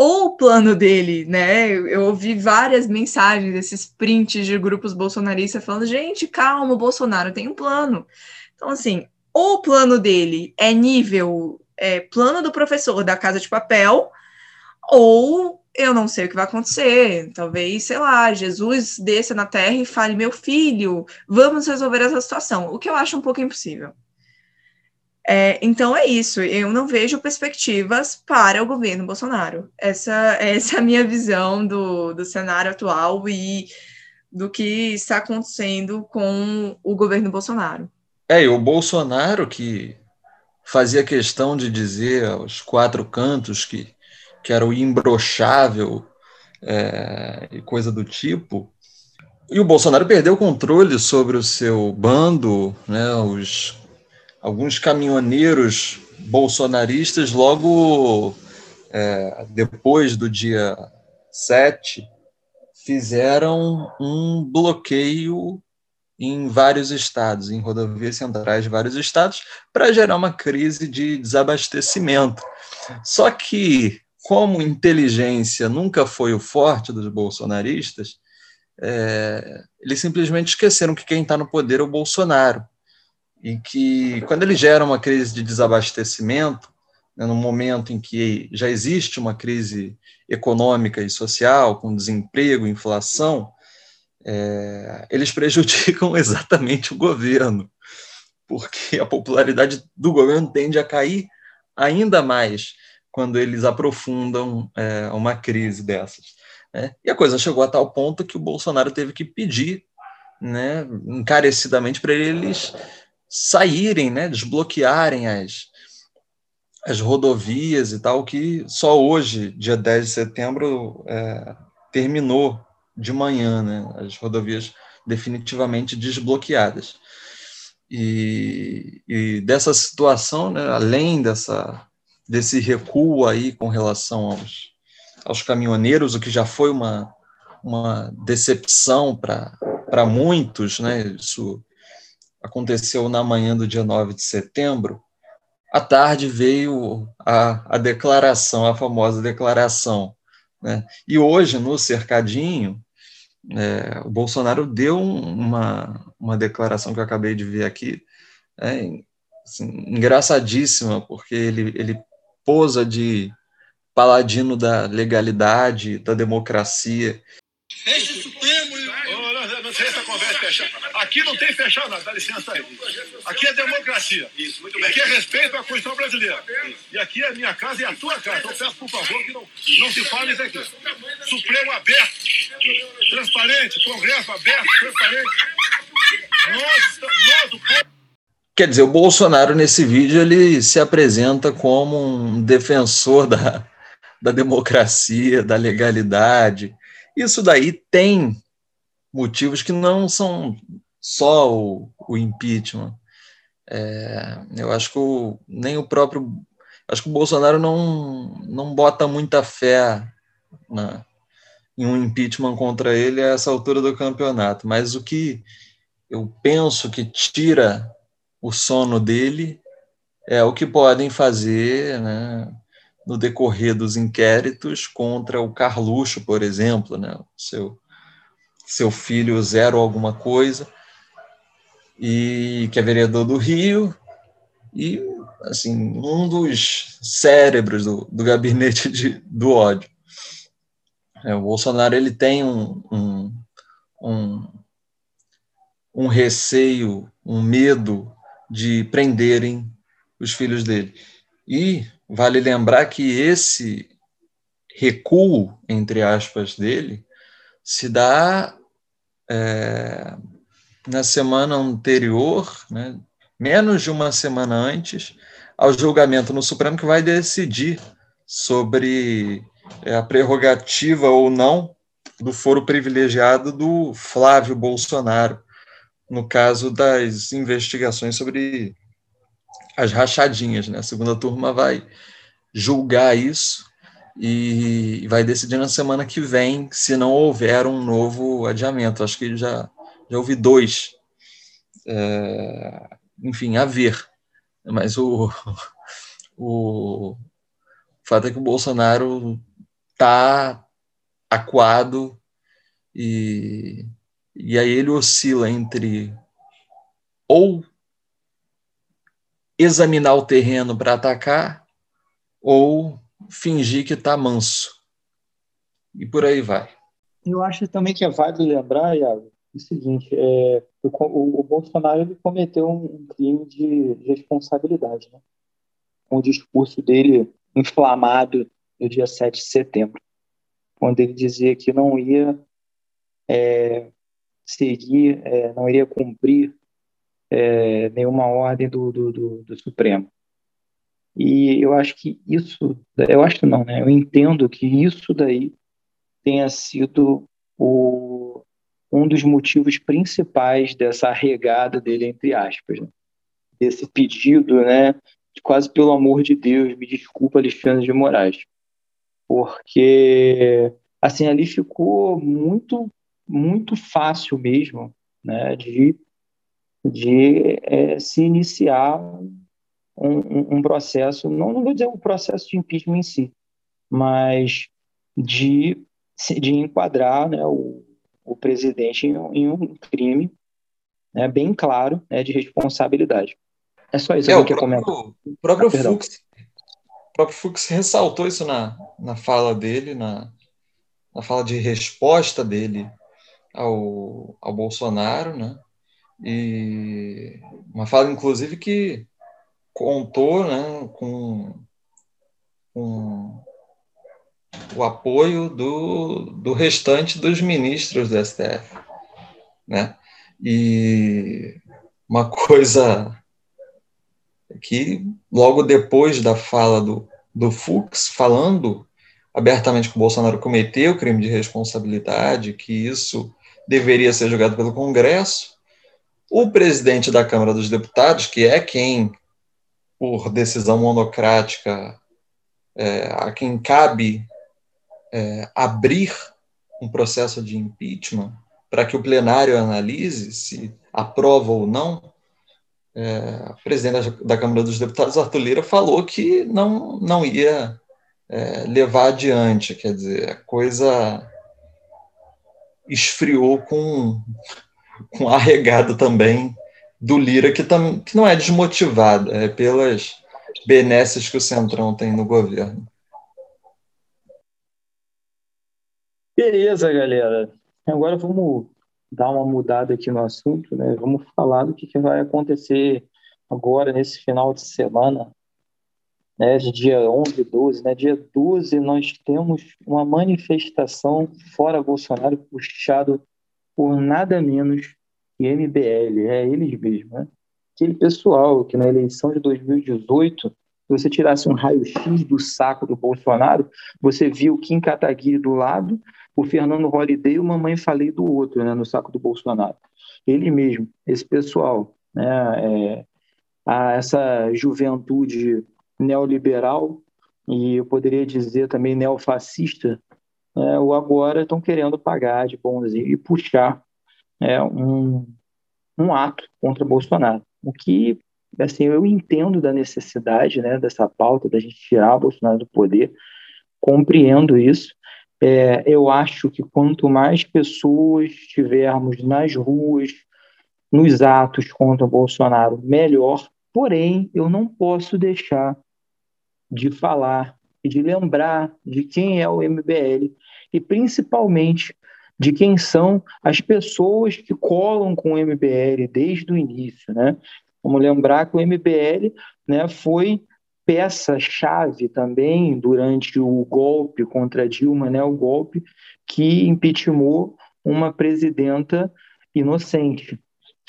Ou o plano dele, né? Eu ouvi várias mensagens, esses prints de grupos bolsonaristas falando: gente, calma, o Bolsonaro tem um plano. Então, assim, ou o plano dele é nível é, plano do professor da Casa de Papel, ou eu não sei o que vai acontecer. Talvez, sei lá, Jesus desça na terra e fale: meu filho, vamos resolver essa situação. O que eu acho um pouco impossível. É, então é isso. Eu não vejo perspectivas para o governo Bolsonaro. Essa, essa é a minha visão do, do cenário atual e do que está acontecendo com o governo Bolsonaro. É, e o Bolsonaro que fazia questão de dizer aos quatro cantos que que era o imbrochável é, e coisa do tipo. E o Bolsonaro perdeu o controle sobre o seu bando, né, os, alguns caminhoneiros bolsonaristas, logo é, depois do dia 7, fizeram um bloqueio em vários estados, em rodovias centrais de vários estados, para gerar uma crise de desabastecimento. Só que como inteligência nunca foi o forte dos bolsonaristas, é, eles simplesmente esqueceram que quem está no poder é o Bolsonaro. E que, quando ele gera uma crise de desabastecimento, né, no momento em que já existe uma crise econômica e social, com desemprego, inflação, é, eles prejudicam exatamente o governo, porque a popularidade do governo tende a cair ainda mais quando eles aprofundam é, uma crise dessas. Né? E a coisa chegou a tal ponto que o Bolsonaro teve que pedir né, encarecidamente para eles saírem, né, desbloquearem as, as rodovias e tal, que só hoje, dia 10 de setembro, é, terminou de manhã, né, as rodovias definitivamente desbloqueadas. E, e dessa situação, né, além dessa desse recuo aí com relação aos, aos caminhoneiros, o que já foi uma, uma decepção para muitos, né? Isso aconteceu na manhã do dia 9 de setembro. À tarde veio a, a declaração, a famosa declaração. Né? E hoje, no cercadinho, é, o Bolsonaro deu uma, uma declaração que eu acabei de ver aqui, é, assim, engraçadíssima, porque ele, ele posa de paladino da legalidade, da democracia. Supremo. Oh, não, não sei fechada. Aqui não tem fechado nada, dá licença aí. Aqui é democracia. Isso, muito bem. Aqui é respeito à Constituição brasileira. E aqui é a minha casa e a tua casa. Então peço, por favor, que não, não se fale isso aqui. Supremo aberto, transparente, Congresso aberto, transparente. Nós, nós o povo. Quer dizer, o Bolsonaro, nesse vídeo, ele se apresenta como um defensor da, da democracia, da legalidade. Isso daí tem motivos que não são só o, o impeachment. É, eu acho que o, nem o próprio. Acho que o Bolsonaro não, não bota muita fé na, em um impeachment contra ele a essa altura do campeonato. Mas o que eu penso que tira o sono dele é o que podem fazer né, no decorrer dos inquéritos contra o Carluxo, por exemplo, né, seu, seu filho zero alguma coisa e que é vereador do Rio, e assim, um dos cérebros do, do gabinete de, do ódio. É, o Bolsonaro ele tem um, um, um, um receio, um medo de prenderem os filhos dele. E vale lembrar que esse recuo, entre aspas, dele, se dá é, na semana anterior, né, menos de uma semana antes, ao julgamento no Supremo que vai decidir sobre é, a prerrogativa ou não do foro privilegiado do Flávio Bolsonaro, no caso das investigações sobre as rachadinhas. Né? A segunda turma vai julgar isso e vai decidir na semana que vem se não houver um novo adiamento. Acho que já já ouvi dois. É, enfim, a ver. Mas o, o, o fato é que o Bolsonaro está acuado e, e aí ele oscila entre ou examinar o terreno para atacar ou fingir que está manso. E por aí vai. Eu acho também que é válido lembrar, Iago, o seguinte, é, o, o, Bolsonaro ele cometeu um crime de responsabilidade, né? Com o discurso dele inflamado no dia 7 de setembro, quando ele dizia que não ia é, seguir, é, não iria cumprir é, nenhuma ordem do, do, do, do Supremo. E eu acho que isso, eu acho não, né? Eu entendo que isso daí tenha sido o, um dos motivos principais dessa regada dele, entre aspas, né? desse pedido, né, de quase pelo amor de Deus, me desculpa, Alexandre de Moraes, porque assim ali ficou muito, muito fácil mesmo, né, de de é, se iniciar um, um, processo, não, não vou dizer um processo de impeachment em si, mas de, de enquadrar né, o, o presidente em, em um crime né, bem claro né, de responsabilidade. É só isso é, que eu comentar. O próprio, ah, Fux, o próprio Fux ressaltou isso na, na fala dele, na, na fala de resposta dele ao, ao Bolsonaro, né? E uma fala, inclusive, que contou né, com, com o apoio do, do restante dos ministros do STF. Né? E uma coisa que, logo depois da fala do, do Fux, falando abertamente que o Bolsonaro cometeu crime de responsabilidade, que isso deveria ser julgado pelo Congresso, o presidente da Câmara dos Deputados, que é quem, por decisão monocrática, é, a quem cabe é, abrir um processo de impeachment para que o plenário analise se aprova ou não, é, o presidente da, Câmara dos Deputados, Arthur Lira, falou que não, não ia é, levar adiante, quer dizer, a coisa esfriou com, com a arregada também do Lira, que, tam, que não é desmotivado, é pelas benesses que o Centrão tem no governo. Beleza, galera. Agora vamos dar uma mudada aqui no assunto, né? Vamos falar do que, que vai acontecer agora nesse final de semana, né? Dia 11 e 12, né? Dia 12 nós temos uma manifestação fora Bolsonaro puxado por nada menos que MBL, é eles mesmos, né? Aquele pessoal que na eleição de 2018 se você tirasse um raio-x do saco do Bolsonaro, você viu Kim Kataguiri do lado o Fernando Holliday e o Mamãe Falei do outro, né, no saco do Bolsonaro. Ele mesmo, esse pessoal, né, é, a, essa juventude neoliberal e eu poderia dizer também neofascista, né, o agora estão querendo pagar de bonzinho e puxar né, um, um ato contra Bolsonaro. O que, assim, eu entendo da necessidade né, dessa pauta, da gente tirar Bolsonaro do poder, compreendo isso, é, eu acho que quanto mais pessoas tivermos nas ruas, nos atos contra Bolsonaro, melhor. Porém, eu não posso deixar de falar e de lembrar de quem é o MBL e principalmente de quem são as pessoas que colam com o MBL desde o início, né? Vamos lembrar que o MBL né, foi peça-chave também durante o golpe contra Dilma, né, o golpe que impeachmentou uma presidenta inocente.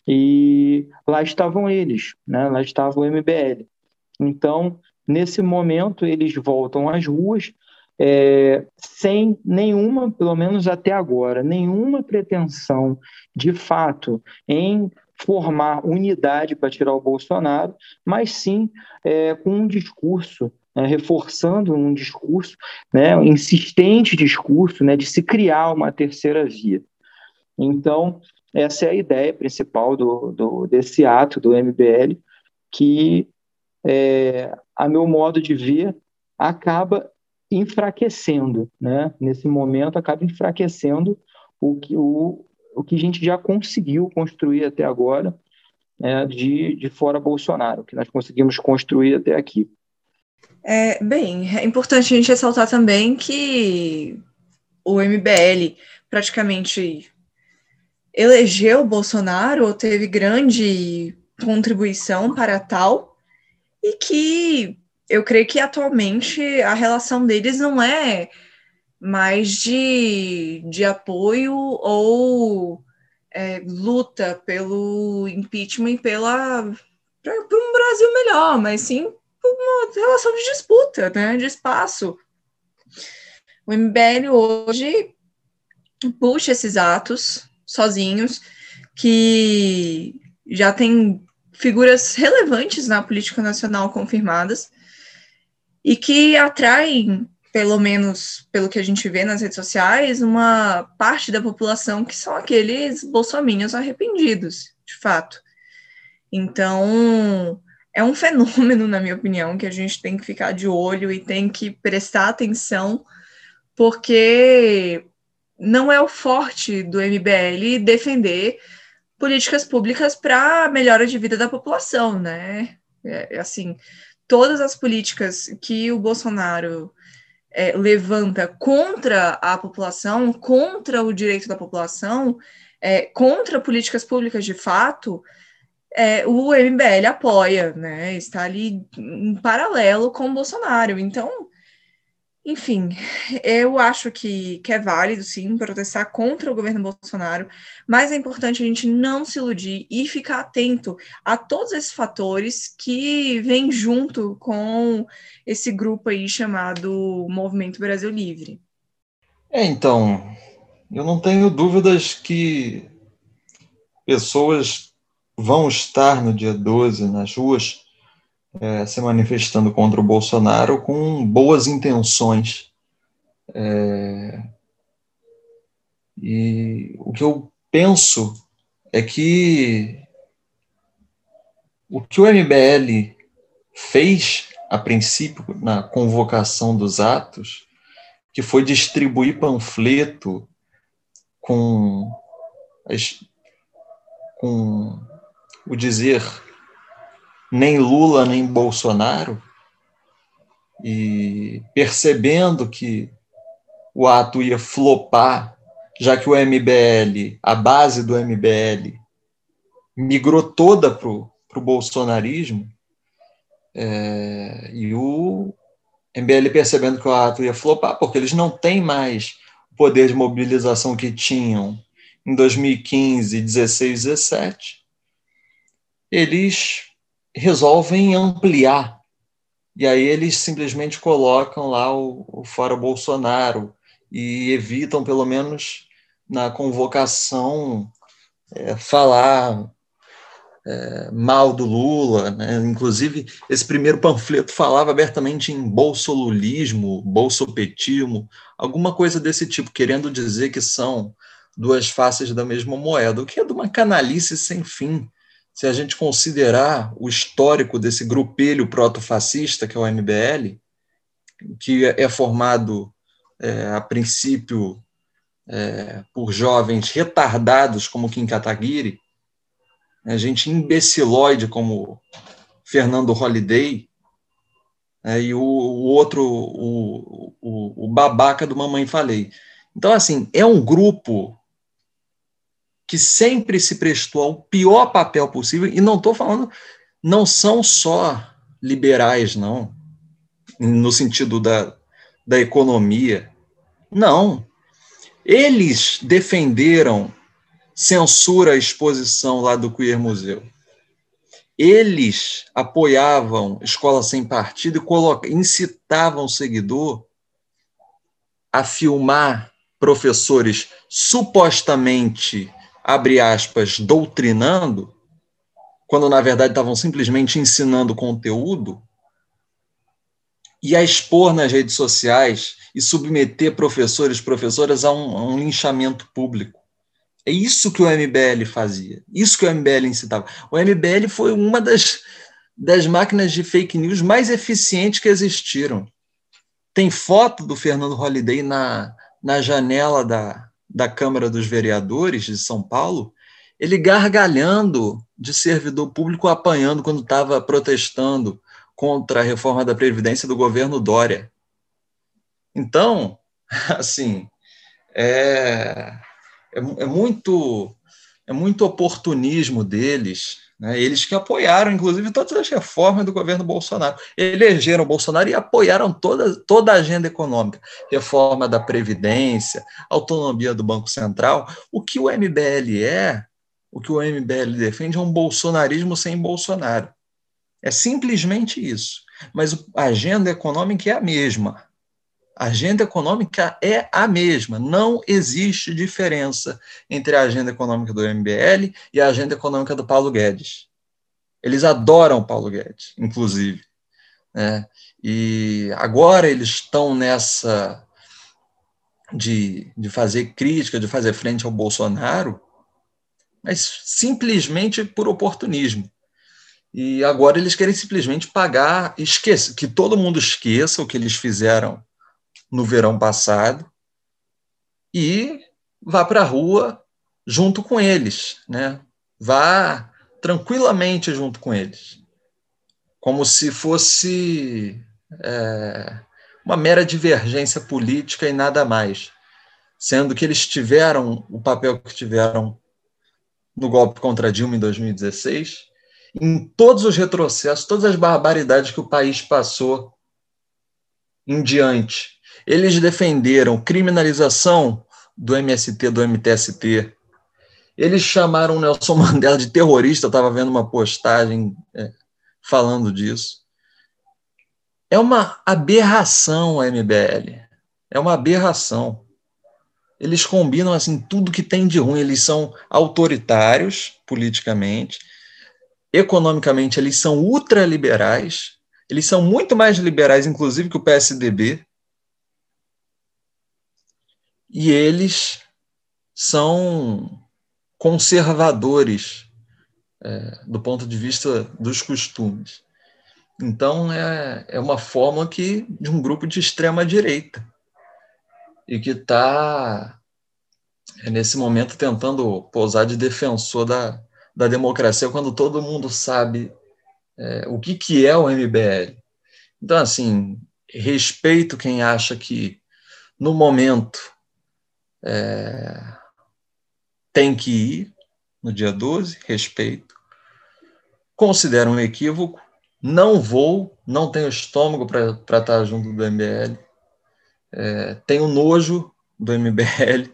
E lá estavam eles, né, lá estava o MBL. Então, nesse momento, eles voltam às ruas é, sem nenhuma, pelo menos até agora, nenhuma pretensão de fato em formar unidade para tirar o Bolsonaro, mas sim é, com um discurso, né, reforçando um discurso, né, um insistente discurso né, de se criar uma terceira via. Então, essa é a ideia principal do, do desse ato do MBL, que, é, a meu modo de ver, acaba enfraquecendo, né? nesse momento, acaba enfraquecendo o, que, o, o que a gente já conseguiu construir até agora né, de, de fora Bolsonaro, que nós conseguimos construir até aqui. É, bem, é importante a gente ressaltar também que o MBL praticamente elegeu Bolsonaro, ou teve grande contribuição para tal, e que eu creio que atualmente a relação deles não é mais de, de apoio ou é, luta pelo impeachment pela para um Brasil melhor, mas sim uma relação de disputa, né, de espaço. O MBL hoje puxa esses atos sozinhos que já tem figuras relevantes na política nacional confirmadas e que atraem pelo menos pelo que a gente vê nas redes sociais, uma parte da população que são aqueles bolsominions arrependidos, de fato. Então, é um fenômeno, na minha opinião, que a gente tem que ficar de olho e tem que prestar atenção, porque não é o forte do MBL defender políticas públicas para melhora de vida da população, né? É, assim, todas as políticas que o Bolsonaro é, levanta contra a população, contra o direito da população, é, contra políticas públicas de fato, é, o MBL apoia, né? Está ali em paralelo com o Bolsonaro. Então, enfim, eu acho que, que é válido, sim, protestar contra o governo Bolsonaro, mas é importante a gente não se iludir e ficar atento a todos esses fatores que vêm junto com esse grupo aí chamado Movimento Brasil Livre. É, então, eu não tenho dúvidas que pessoas vão estar no dia 12 nas ruas é, se manifestando contra o Bolsonaro com boas intenções. É, e o que eu penso é que o que o MBL fez a princípio na convocação dos atos, que foi distribuir panfleto com, com o dizer nem Lula nem Bolsonaro, e percebendo que o ato ia flopar, já que o MBL, a base do MBL, migrou toda para o bolsonarismo, é, e o MBL percebendo que o ato ia flopar, porque eles não têm mais o poder de mobilização que tinham em 2015, 16, 17, eles resolvem ampliar. E aí eles simplesmente colocam lá o, o fora Bolsonaro e evitam, pelo menos na convocação, é, falar é, mal do Lula. Né? Inclusive, esse primeiro panfleto falava abertamente em bolsolulismo, bolsopetismo, alguma coisa desse tipo, querendo dizer que são duas faces da mesma moeda, o que é de uma canalice sem fim se a gente considerar o histórico desse grupelho proto-fascista, que é o MBL, que é formado, é, a princípio, é, por jovens retardados como Kim Kataguiri, a gente imbecilóide como Fernando Holliday, é, e o, o outro, o, o, o babaca do Mamãe Falei. Então, assim, é um grupo que sempre se prestou ao pior papel possível, e não estou falando, não são só liberais, não, no sentido da, da economia. Não. Eles defenderam censura à exposição lá do Queer Museu. Eles apoiavam escola sem partido e incitavam o seguidor a filmar professores supostamente abre aspas, doutrinando, quando na verdade estavam simplesmente ensinando conteúdo, e a expor nas redes sociais e submeter professores e professoras a um, a um linchamento público. É isso que o MBL fazia, isso que o MBL incitava. O MBL foi uma das, das máquinas de fake news mais eficientes que existiram. Tem foto do Fernando Holliday na, na janela da, da Câmara dos Vereadores de São Paulo, ele gargalhando de servidor público apanhando quando estava protestando contra a reforma da Previdência do governo Dória. Então, assim, é, é, é muito é muito oportunismo deles né? Eles que apoiaram, inclusive, todas as reformas do governo Bolsonaro. Elegeram Bolsonaro e apoiaram toda, toda a agenda econômica. Reforma da Previdência, autonomia do Banco Central. O que o MBL é, o que o MBL defende é um bolsonarismo sem Bolsonaro. É simplesmente isso. Mas a agenda econômica é a mesma. A agenda econômica é a mesma. Não existe diferença entre a agenda econômica do MBL e a agenda econômica do Paulo Guedes. Eles adoram Paulo Guedes, inclusive. Né? E agora eles estão nessa de, de fazer crítica, de fazer frente ao Bolsonaro, mas simplesmente por oportunismo. E agora eles querem simplesmente pagar, esqueça, que todo mundo esqueça o que eles fizeram no verão passado e vá para a rua junto com eles, né? Vá tranquilamente junto com eles, como se fosse é, uma mera divergência política e nada mais, sendo que eles tiveram o papel que tiveram no golpe contra Dilma em 2016, em todos os retrocessos, todas as barbaridades que o país passou em diante eles defenderam criminalização do MST, do MTST. Eles chamaram Nelson Mandela de terrorista, estava vendo uma postagem é, falando disso. É uma aberração o MBL. É uma aberração. Eles combinam assim tudo que tem de ruim. Eles são autoritários politicamente, economicamente eles são ultraliberais, eles são muito mais liberais, inclusive, que o PSDB, e eles são conservadores é, do ponto de vista dos costumes. Então, é, é uma forma que, de um grupo de extrema direita e que está, é, nesse momento, tentando pousar de defensor da, da democracia quando todo mundo sabe é, o que, que é o MBL. Então, assim, respeito quem acha que, no momento, é, tem que ir no dia 12, respeito. Considero um equívoco, não vou, não tenho estômago para estar junto do MBL, é, tenho nojo do MBL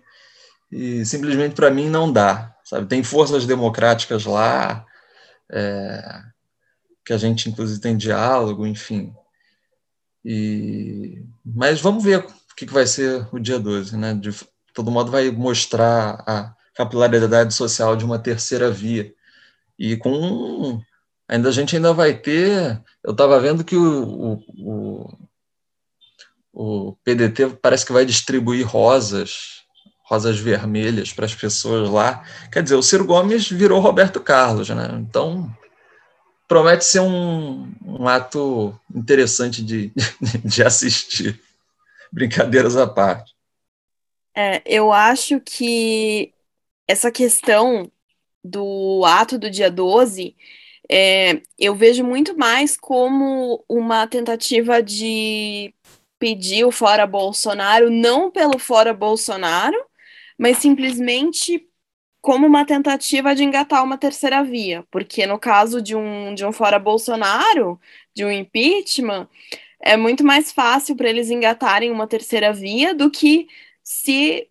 e simplesmente para mim não dá, sabe? Tem forças democráticas lá, é, que a gente inclusive tem diálogo, enfim. E, mas vamos ver o que, que vai ser o dia 12, né? De todo modo vai mostrar a capilaridade social de uma terceira via. E com ainda a gente ainda vai ter. Eu estava vendo que o, o, o, PDT parece que vai distribuir rosas, rosas vermelhas para as pessoas lá. Quer dizer, o Ciro Gomes virou Roberto Carlos, né? Então promete ser um, um ato interessante de, de assistir. Brincadeiras à parte. É, eu acho que essa questão do ato do dia 12 é, eu vejo muito mais como uma tentativa de pedir o fora Bolsonaro, não pelo fora Bolsonaro, mas simplesmente como uma tentativa de engatar uma terceira via, porque no caso de um, de um fora Bolsonaro, de um impeachment, é muito mais fácil para eles engatarem uma terceira via do que se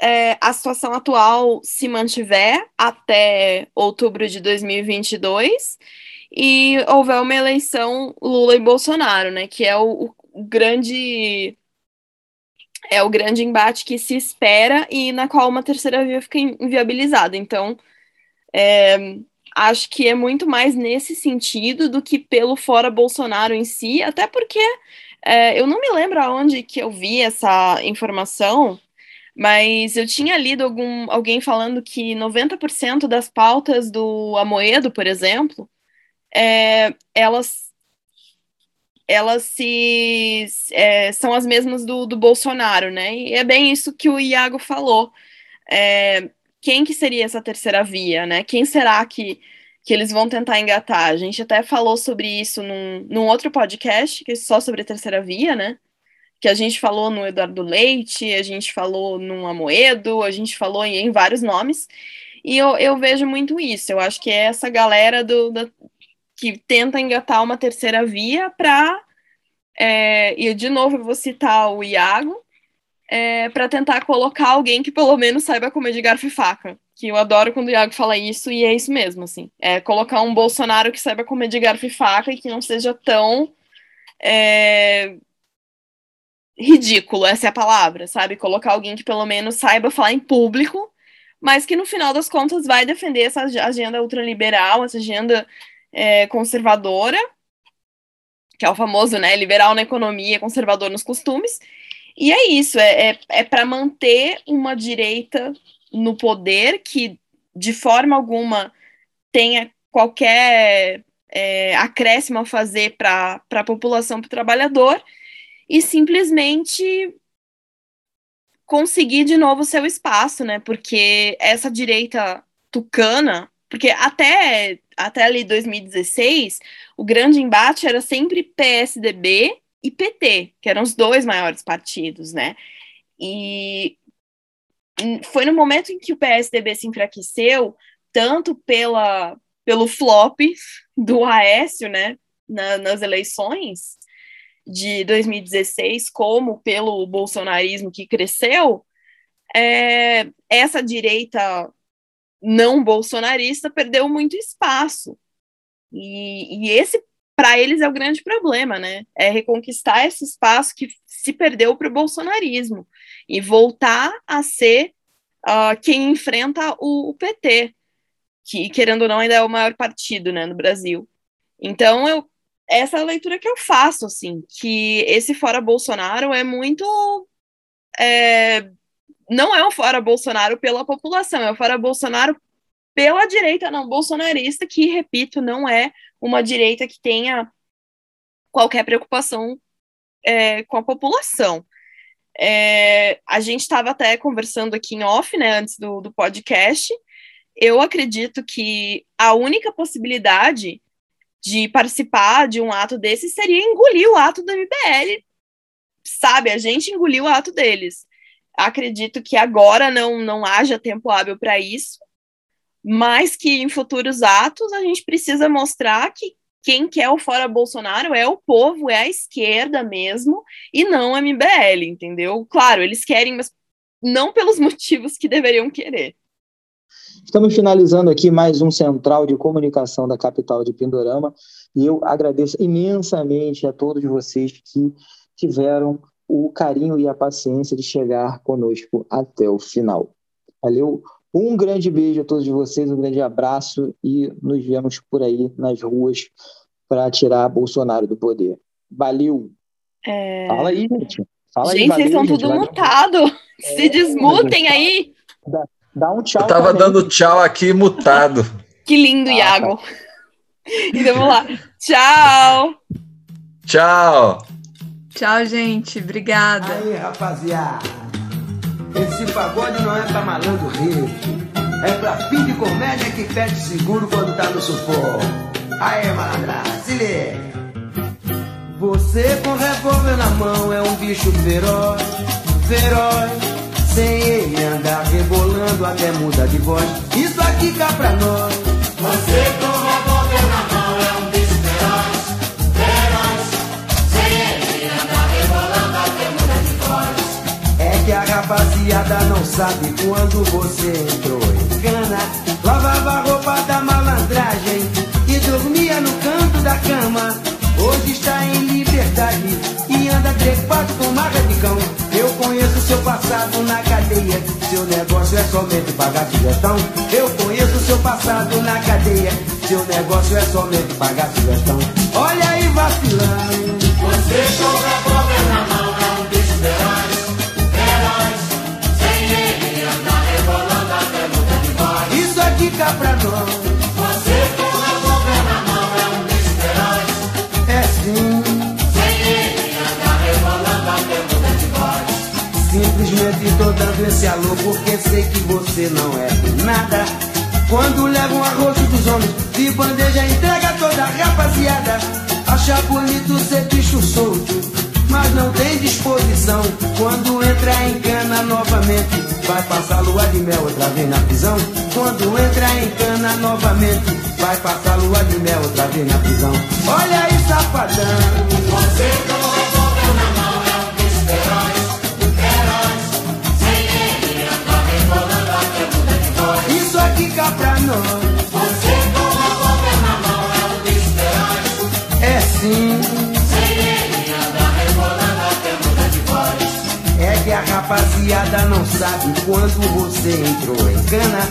é, a situação atual se mantiver até outubro de 2022 e houver uma eleição Lula e Bolsonaro, né, que é o, o grande é o grande embate que se espera e na qual uma terceira via fica inviabilizada. Então, é, acho que é muito mais nesse sentido do que pelo fora Bolsonaro em si, até porque é, eu não me lembro aonde que eu vi essa informação, mas eu tinha lido algum, alguém falando que 90% das pautas do Amoedo, por exemplo, é, elas, elas se, é, são as mesmas do, do Bolsonaro, né? E é bem isso que o Iago falou. É, quem que seria essa terceira via, né? Quem será que, que eles vão tentar engatar? A gente até falou sobre isso num, num outro podcast, que é só sobre a terceira via, né? que a gente falou no Eduardo Leite, a gente falou no Amoedo, a gente falou em, em vários nomes, e eu, eu, vejo muito isso. Eu acho que é essa galera do, do que tenta engatar uma terceira via para. É, e de novo eu vou citar o Iago, é, para tentar colocar alguém que pelo menos saiba comer de garfo e faca. Que eu adoro quando o Iago fala isso, e é isso mesmo, assim. É colocar um Bolsonaro que saiba comer de garfo e faca e que não seja tão. É, ridículo, essa é a palavra, sabe? Colocar alguém que pelo menos saiba falar em público, mas que no final das contas vai defender essa agenda ultraliberal, essa agenda é, conservadora, que é o famoso, né, liberal na economia, conservador nos costumes. E é isso, é, é, é para manter uma direita no poder que, de forma alguma, tenha qualquer é, acréscimo a fazer para a população, para o trabalhador, e simplesmente conseguir de novo seu espaço, né? Porque essa direita tucana, porque até até ali 2016, o grande embate era sempre PSDB e PT, que eram os dois maiores partidos, né? E foi no momento em que o PSDB se enfraqueceu, tanto pela, pelo flop do Aécio, né, na, nas eleições, de 2016, como pelo bolsonarismo que cresceu, é, essa direita não bolsonarista perdeu muito espaço. E, e esse, para eles, é o grande problema, né? É reconquistar esse espaço que se perdeu para o bolsonarismo e voltar a ser uh, quem enfrenta o, o PT que, querendo ou não, ainda é o maior partido, né, no Brasil. Então, eu, essa é a leitura que eu faço, assim, que esse fora Bolsonaro é muito. É, não é um fora Bolsonaro pela população, é um fora Bolsonaro pela direita não bolsonarista, que, repito, não é uma direita que tenha qualquer preocupação é, com a população. É, a gente estava até conversando aqui em off, né, antes do, do podcast. Eu acredito que a única possibilidade de participar de um ato desse seria engolir o ato do MBL. Sabe, a gente engoliu o ato deles. Acredito que agora não, não haja tempo hábil para isso, mas que em futuros atos a gente precisa mostrar que quem quer o fora Bolsonaro é o povo, é a esquerda mesmo, e não a MBL, entendeu? Claro, eles querem, mas não pelos motivos que deveriam querer. Estamos finalizando aqui mais um central de comunicação da capital de Pindorama e eu agradeço imensamente a todos vocês que tiveram o carinho e a paciência de chegar conosco até o final. Valeu, um grande beijo a todos vocês, um grande abraço e nos vemos por aí nas ruas para tirar Bolsonaro do poder. Valeu! É... Fala aí, gente. Fala gente, aí, valeu, vocês estão gente. tudo Valeu. mutados. Se desmutem aí. Dá um tchau. Eu tava também. dando tchau aqui mutado. Que lindo, Ah, Iago. Então vamos lá. Tchau. Tchau. Tchau, gente. Obrigada. Aí, rapaziada, esse pagode não é pra malandro rico, é pra fim de comédia que pede seguro quando tá no sufoco. Aí, malandra, se. Você com revólver na mão é um bicho feroz, feroz. Sem ele andar rebolando até muda de voz. Isso aqui cá pra nós. Você com rapaziada não sabe quando você entrou em cana. Lavava a roupa da malandragem e dormia no canto da cama. Hoje está em liberdade e anda trepado com marca de cão. Eu conheço seu passado na cadeia. Seu negócio é somente pagar sugestão. Eu conheço seu passado na cadeia. Seu negócio é somente pagar sugestão. Olha aí vacilando. Você com Pra nós. Você com revólver na mão é um feroz, É sim. sem ele anda rebolando até muda de voz. Simplesmente tô dando esse alô porque sei que você não é nada. Quando leva um arroz dos homens de bandeja, entrega toda a rapaziada. Acha bonito ser bicho solto, mas não tem disposição. Quando entra em cana novamente, vai passar lua de mel outra vez na prisão. Quando entra em cana novamente, vai passar lua de mel outra vez na prisão. Olha aí, safadão. Você com revólver na mão é um bicho feroz, feroz. Sem ele anda rebolando até muda de voz. Isso aqui cá pra nós. Rapaziada não sabe quando você entrou em cana.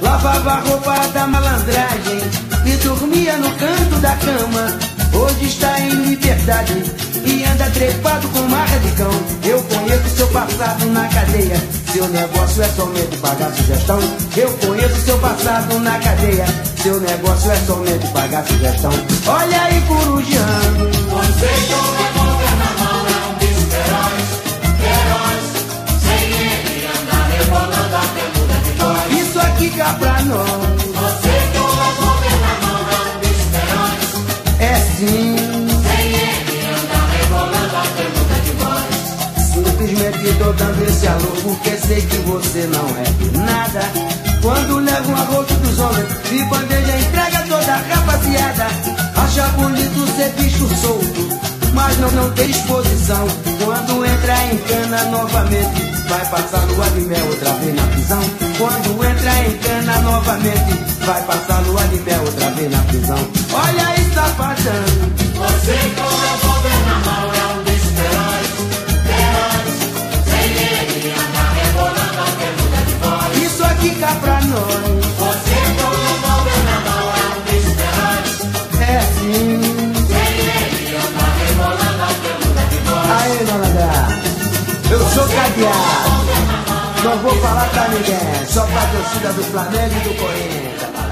Lavava a roupa da malandragem e dormia no canto da cama. Hoje está em liberdade e anda trepado com marra de cão. Eu conheço seu passado na cadeia. Seu negócio é somente pagar sugestão. Eu conheço seu passado na cadeia. Seu negócio é somente pagar sugestão. Olha aí, corujando. Você cá pra nós. Você com revólver na mão bicho feroz, É sim. sem ele anda rebolando até muda de voz. Simplesmente tô dando esse alô porque sei que você não é nada. Quando leva um arroto dos homens de bandeja, entrega toda a rapaziada. Acha bonito ser bicho solto, mas não, não tem disposição. Quando entra em cana novamente, Vai passar lua de mel outra vez na prisão. Quando entra em cana novamente, vai passar lua de mel outra vez na prisão. Olha aí, safadão. Você com revólver na mão é um bicho feroz. Feroz, sem ele andar rebolando é até muda de voz. Isso aqui cá pra nós. Você com revólver na mão é um bicho. É sim. Sem ele andar rebolando é até muda de voz. Aê, dona Eu sou cadeado. Não vou falar pra ninguém, só pra torcida do Flamengo e do Corinthians.